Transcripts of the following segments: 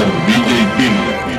con DJ.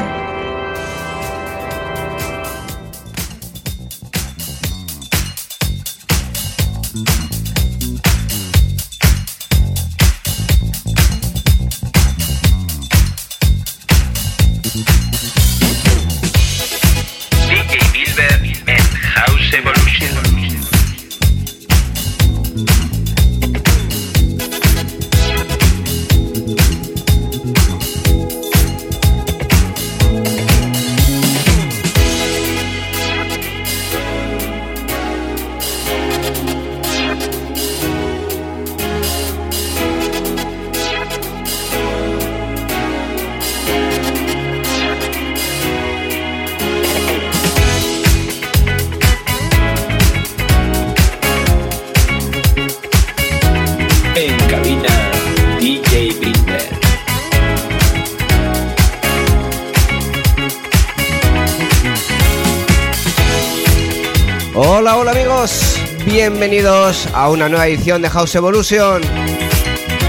Bienvenidos a una nueva edición de House Evolution.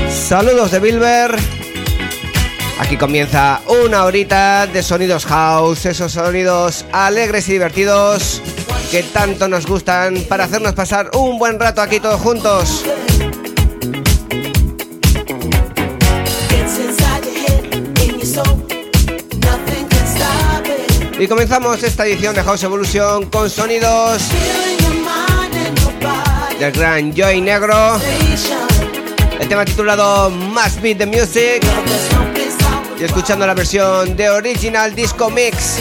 Saludos de Bilber. Aquí comienza una horita de sonidos house, esos sonidos alegres y divertidos que tanto nos gustan para hacernos pasar un buen rato aquí todos juntos. Y comenzamos esta edición de House Evolution con sonidos del gran Joy Negro, el tema titulado Must Be the Music y escuchando la versión de Original Disco Mix.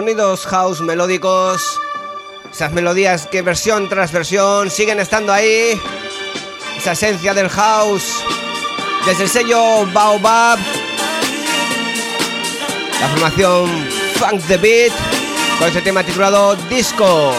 Sonidos house melódicos. Esas melodías que versión tras versión siguen estando ahí. Esa esencia del house. Desde el sello Baobab. La formación Funk the Beat. Con este tema titulado Disco.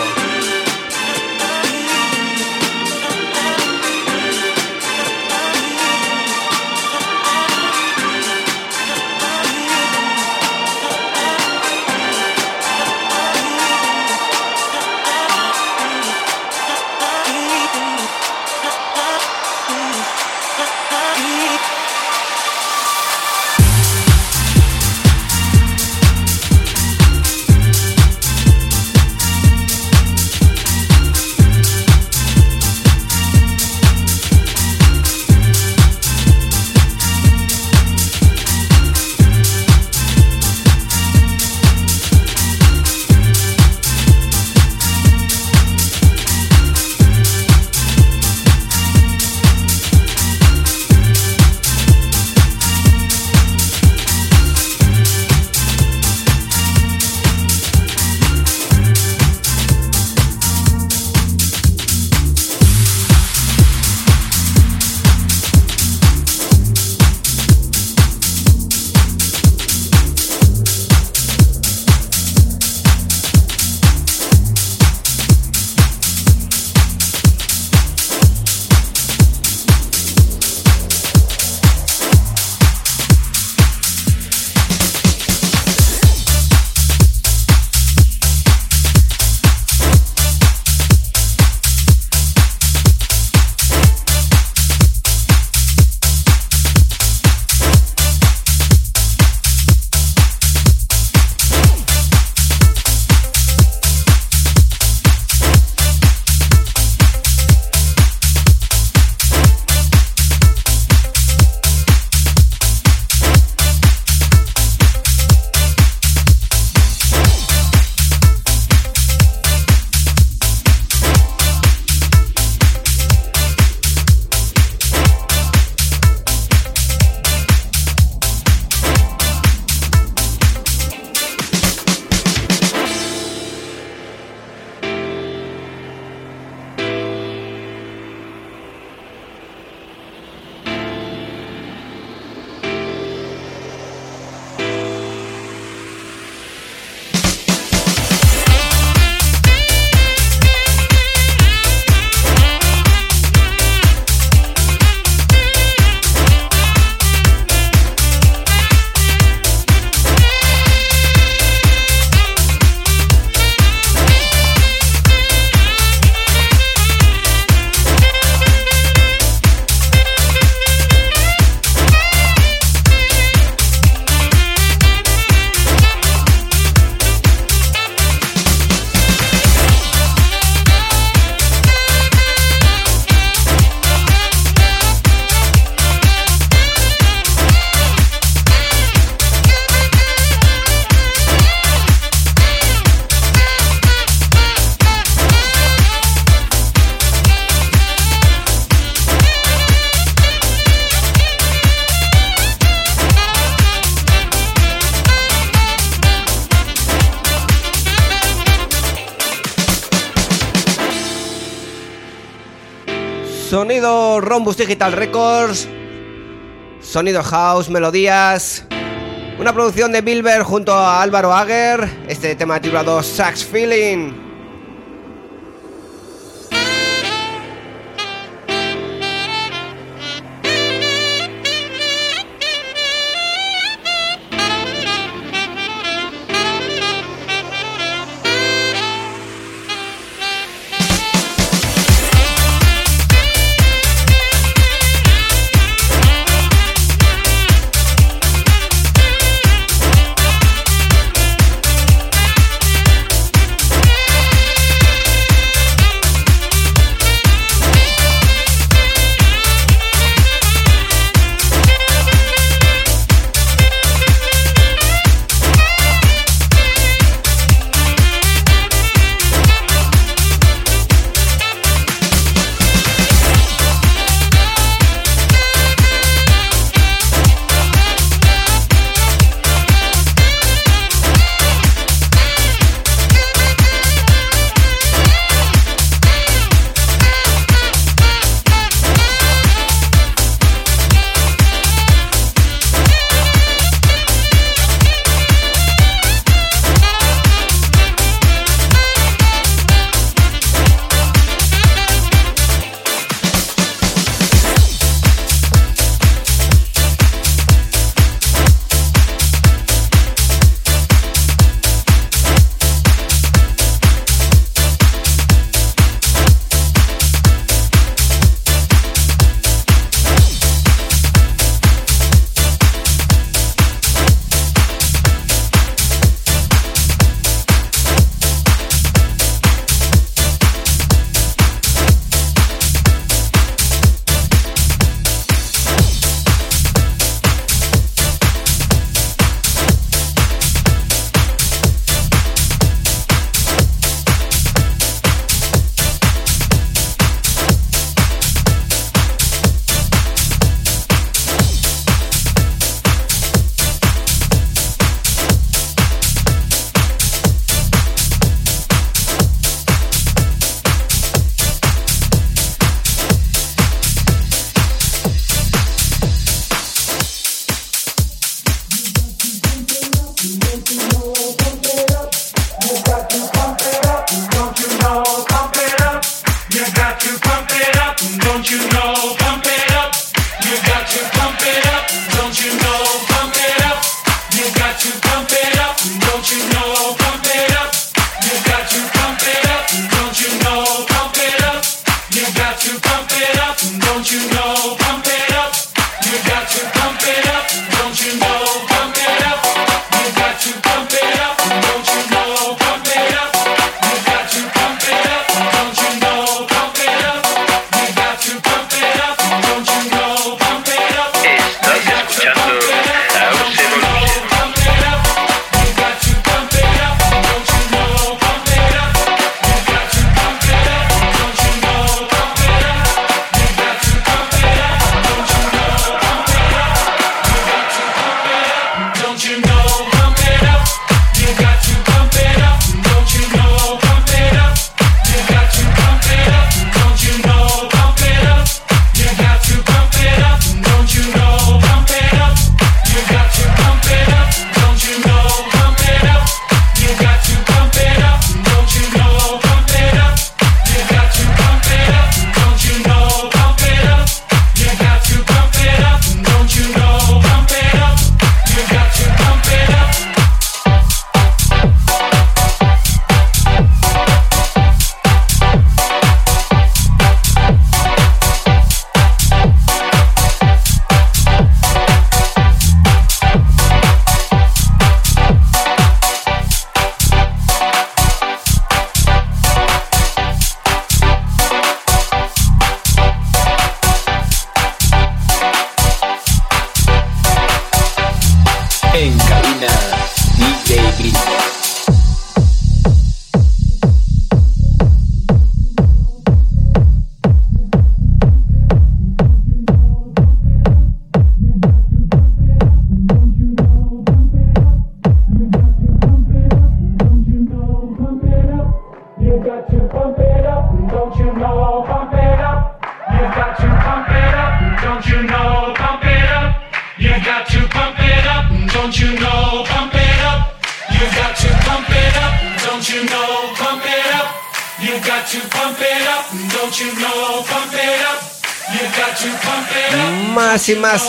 Rombus Digital Records. Sonido House, melodías. Una producción de Bilber junto a Álvaro Ager. Este tema titulado Sax Feeling.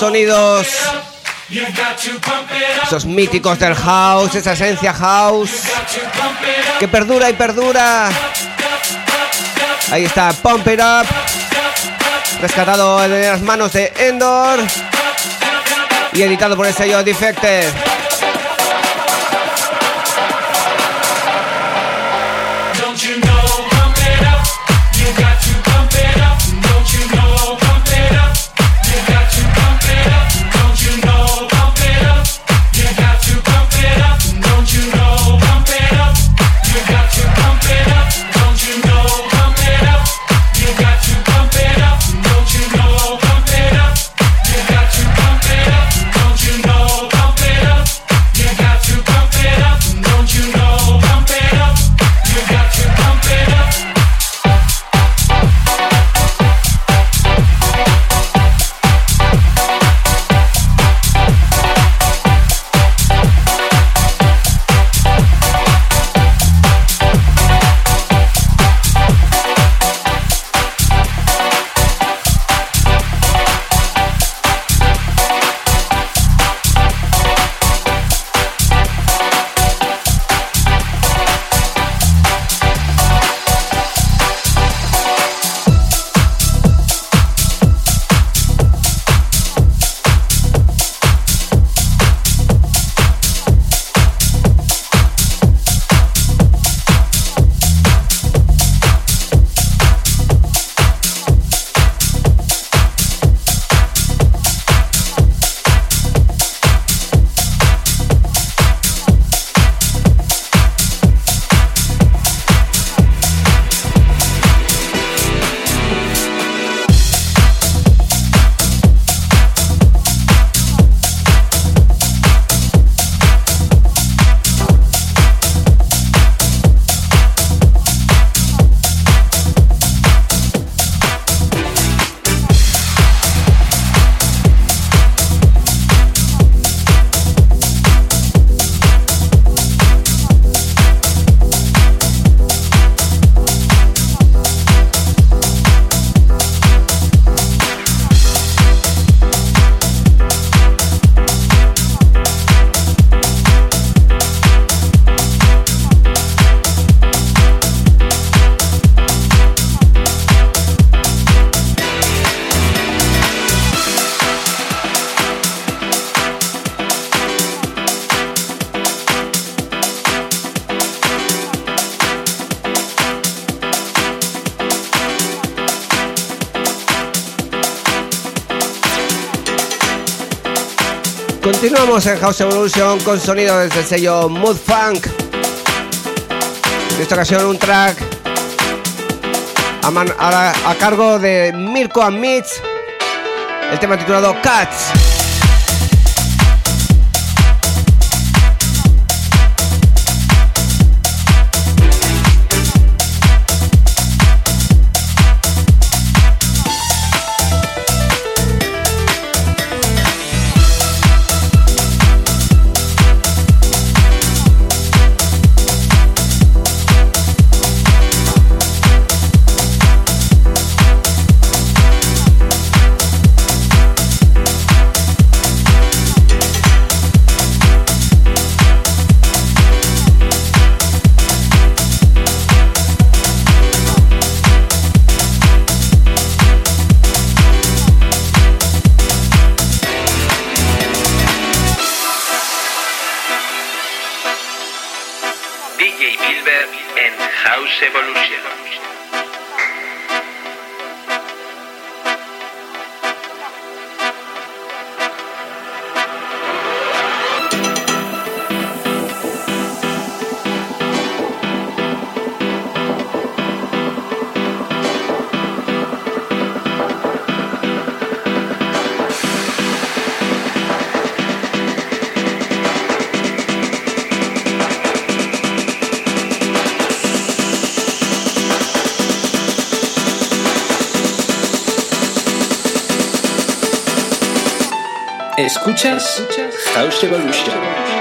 Sonidos. Esos míticos del house, esa esencia house. Que perdura y perdura. Ahí está, Pump It Up. Rescatado en las manos de Endor. Y editado por el sello Defected. Continuamos en House Evolution con sonido desde el sello Mood Funk. En esta ocasión un track a, a- cargo de Mirko and Mitch. El tema titulado Cats. Escuchas House Evolution.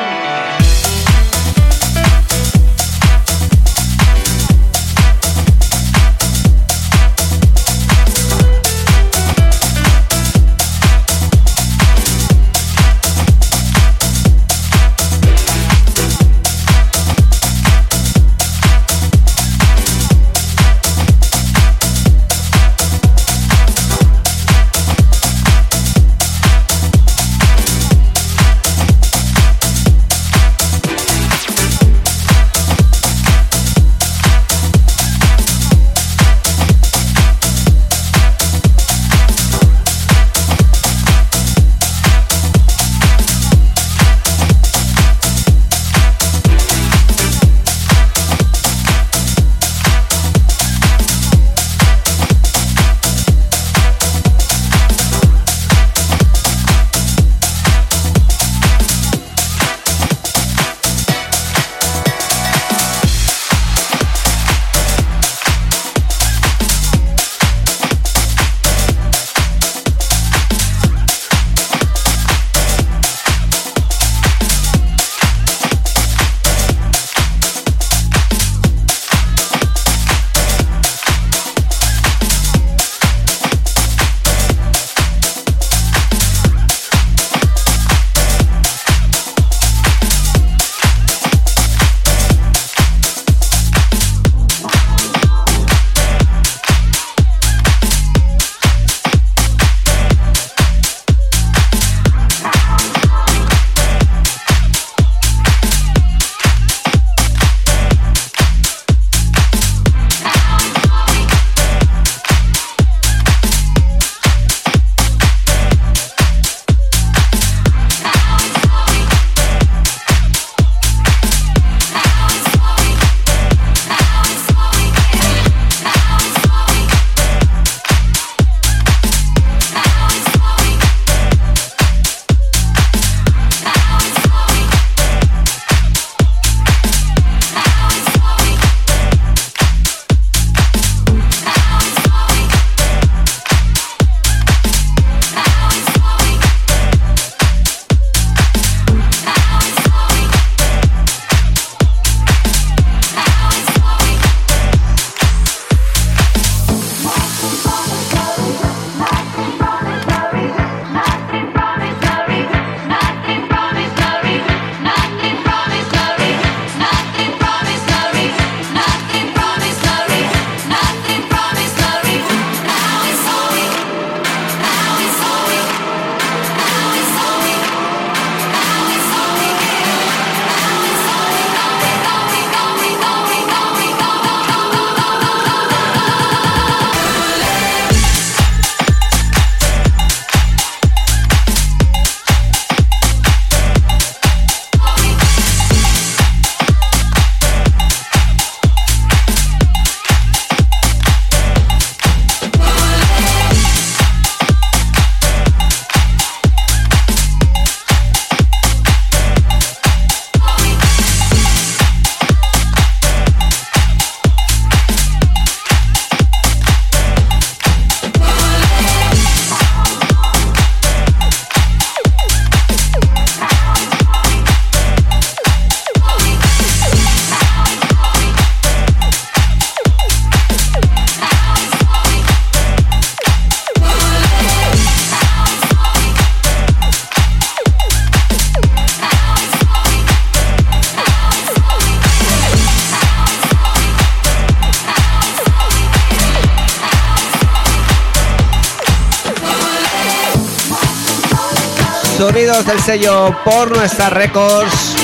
Sonidos del sello por Star Records.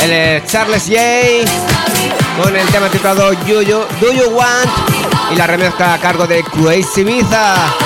El eh, Charles Jay con el tema titulado Do You, you Want y la remezcla a cargo de Crazy Ibiza.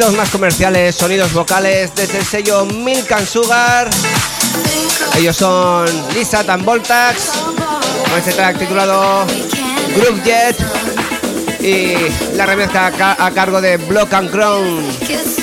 sonidos más comerciales, sonidos vocales desde el sello Milk and Sugar. Ellos son Lisa and Voltax, con este track titulado Group Jet y la remezcla a cargo de Block and Crown.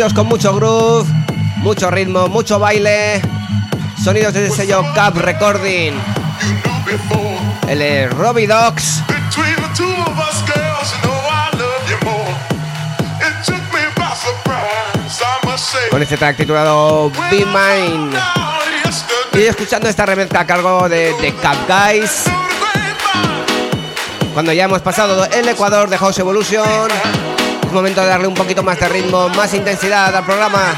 Sonidos con mucho groove, mucho ritmo, mucho baile. Sonidos del sello Cap Recording. Él es Robbie Dogs. Con este track titulado Be Mine. Y escuchando esta remezcla a cargo de The Cap Guys. Cuando ya hemos pasado el Ecuador de House Evolution, es momento de darle un poquito más de ritmo, más intensidad al programa.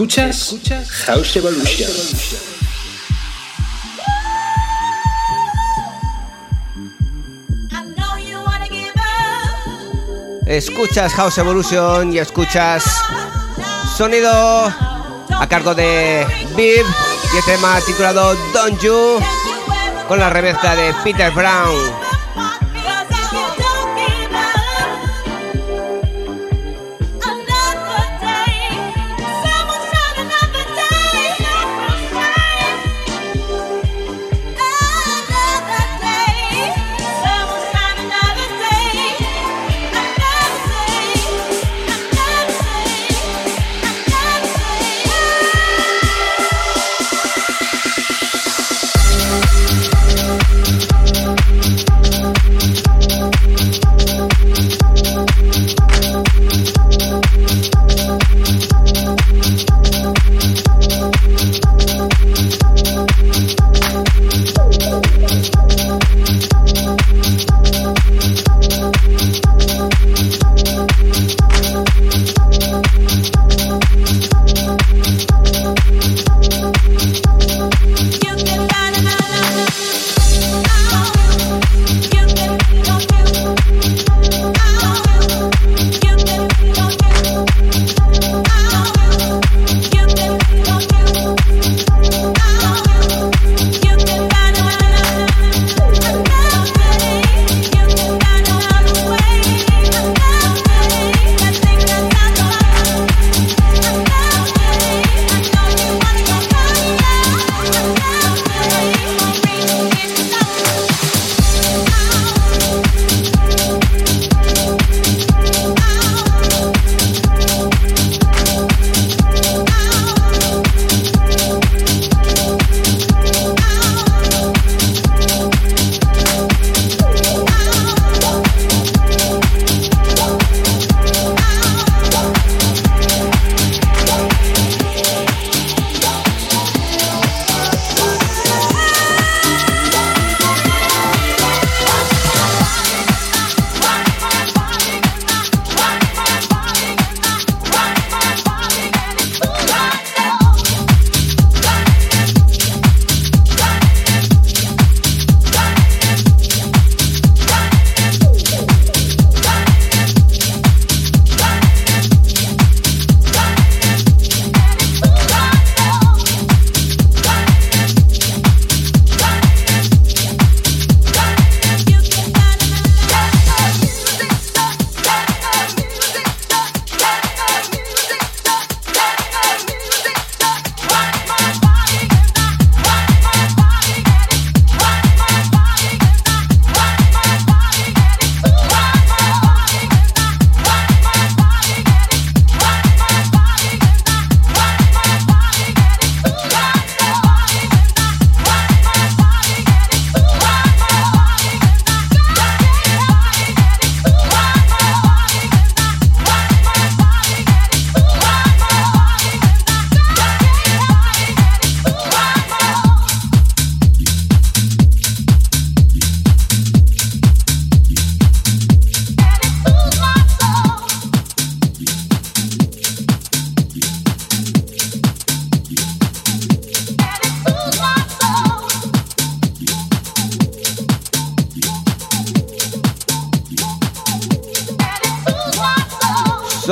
Escuchas House Evolution. Escuchas House Evolution y escuchas sonido a cargo de Viv y el tema titulado Don't You con la remezcla de Peter Brown.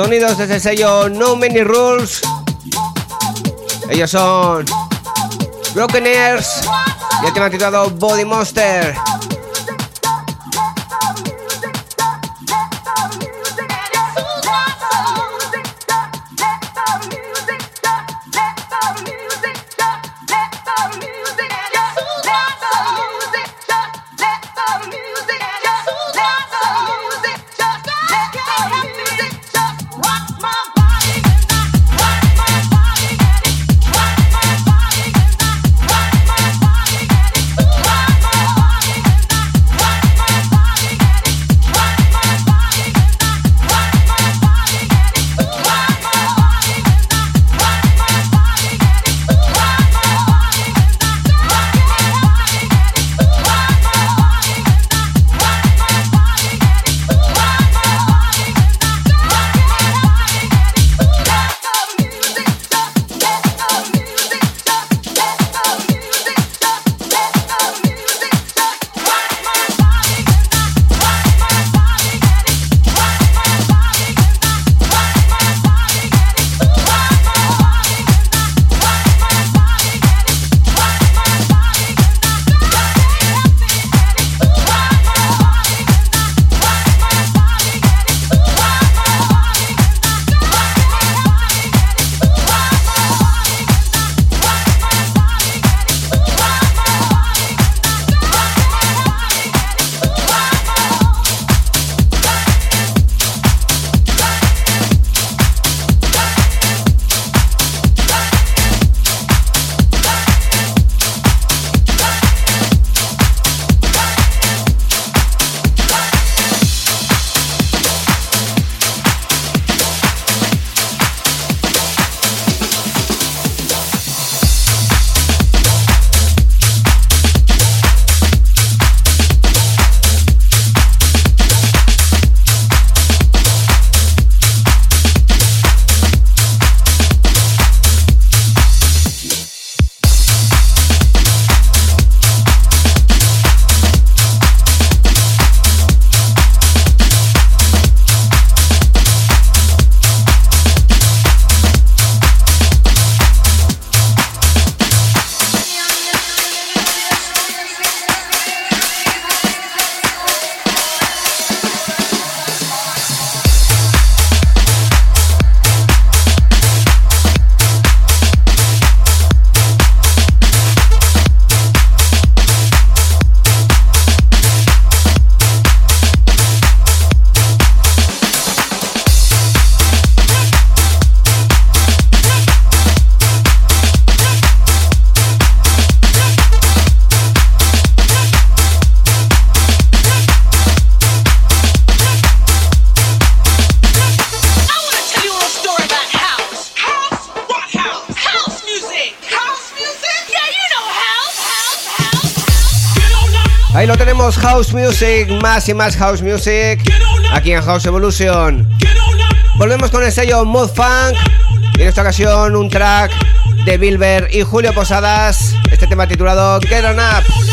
sonidos desde el sello No Many Rules. Ellos son Broken Airs y el tema titulado Body Monster. House Music, más y más House Music, aquí en House Evolution. Volvemos con el sello Mod Funk, y en esta ocasión un track de Bilber y Julio Posadas, este tema titulado Get On Up.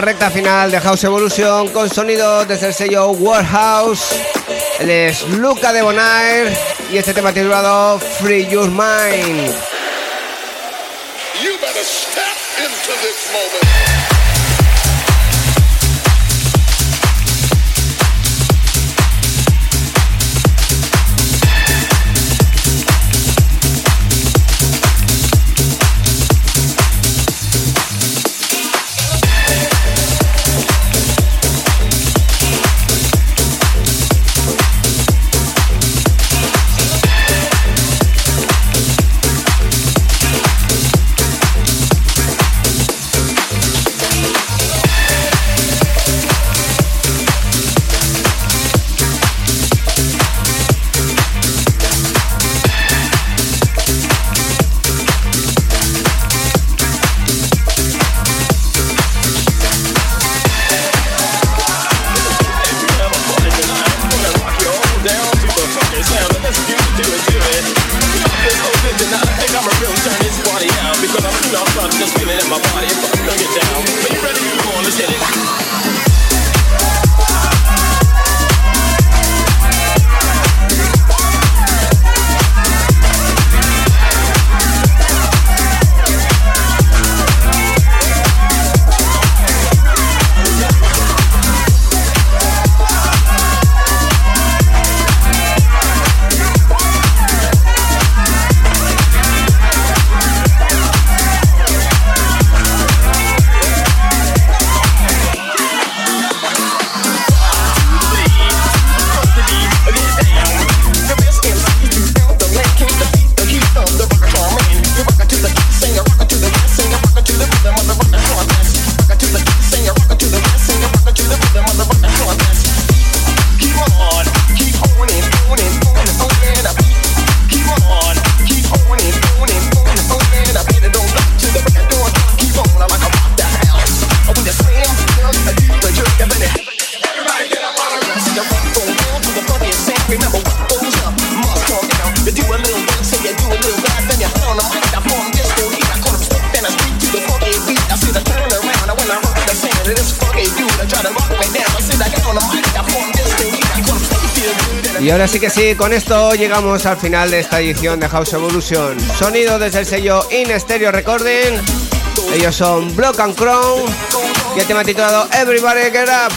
Recta final de House Evolution con sonido desde el sello Warehouse. Él es Luca de Bonaire y este tema titulado Free Your Mind. You sí, con esto llegamos al final de esta edición de House Evolution. Sonido desde el sello In Stereo Recording. Ellos son Block and Crown. Y el tema titulado Everybody Get Up.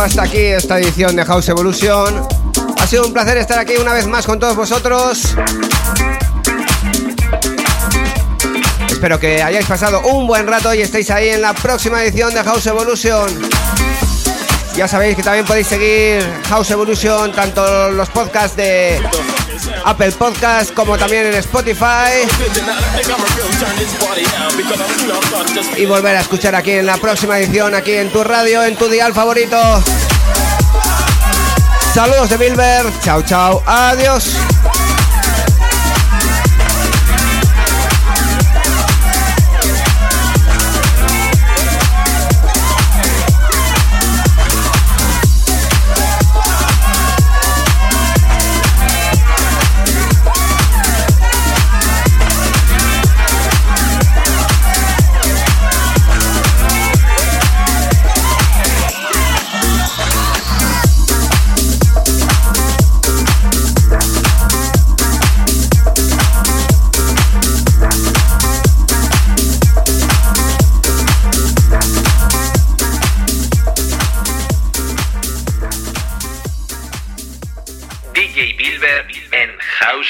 Hasta aquí esta edición de House Evolution. Ha sido un placer estar aquí una vez más con todos vosotros. Espero que hayáis pasado un buen rato y estéis ahí en la próxima edición de House Evolution. Ya sabéis que también podéis seguir House Evolution, tanto los podcasts de Apple Podcast como también en Spotify. Y volver a escuchar aquí en la próxima edición, aquí en tu radio, en tu dial favorito. Saludos de Bilber, chao chao, adiós.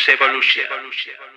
DJ Bilber en House Evolution.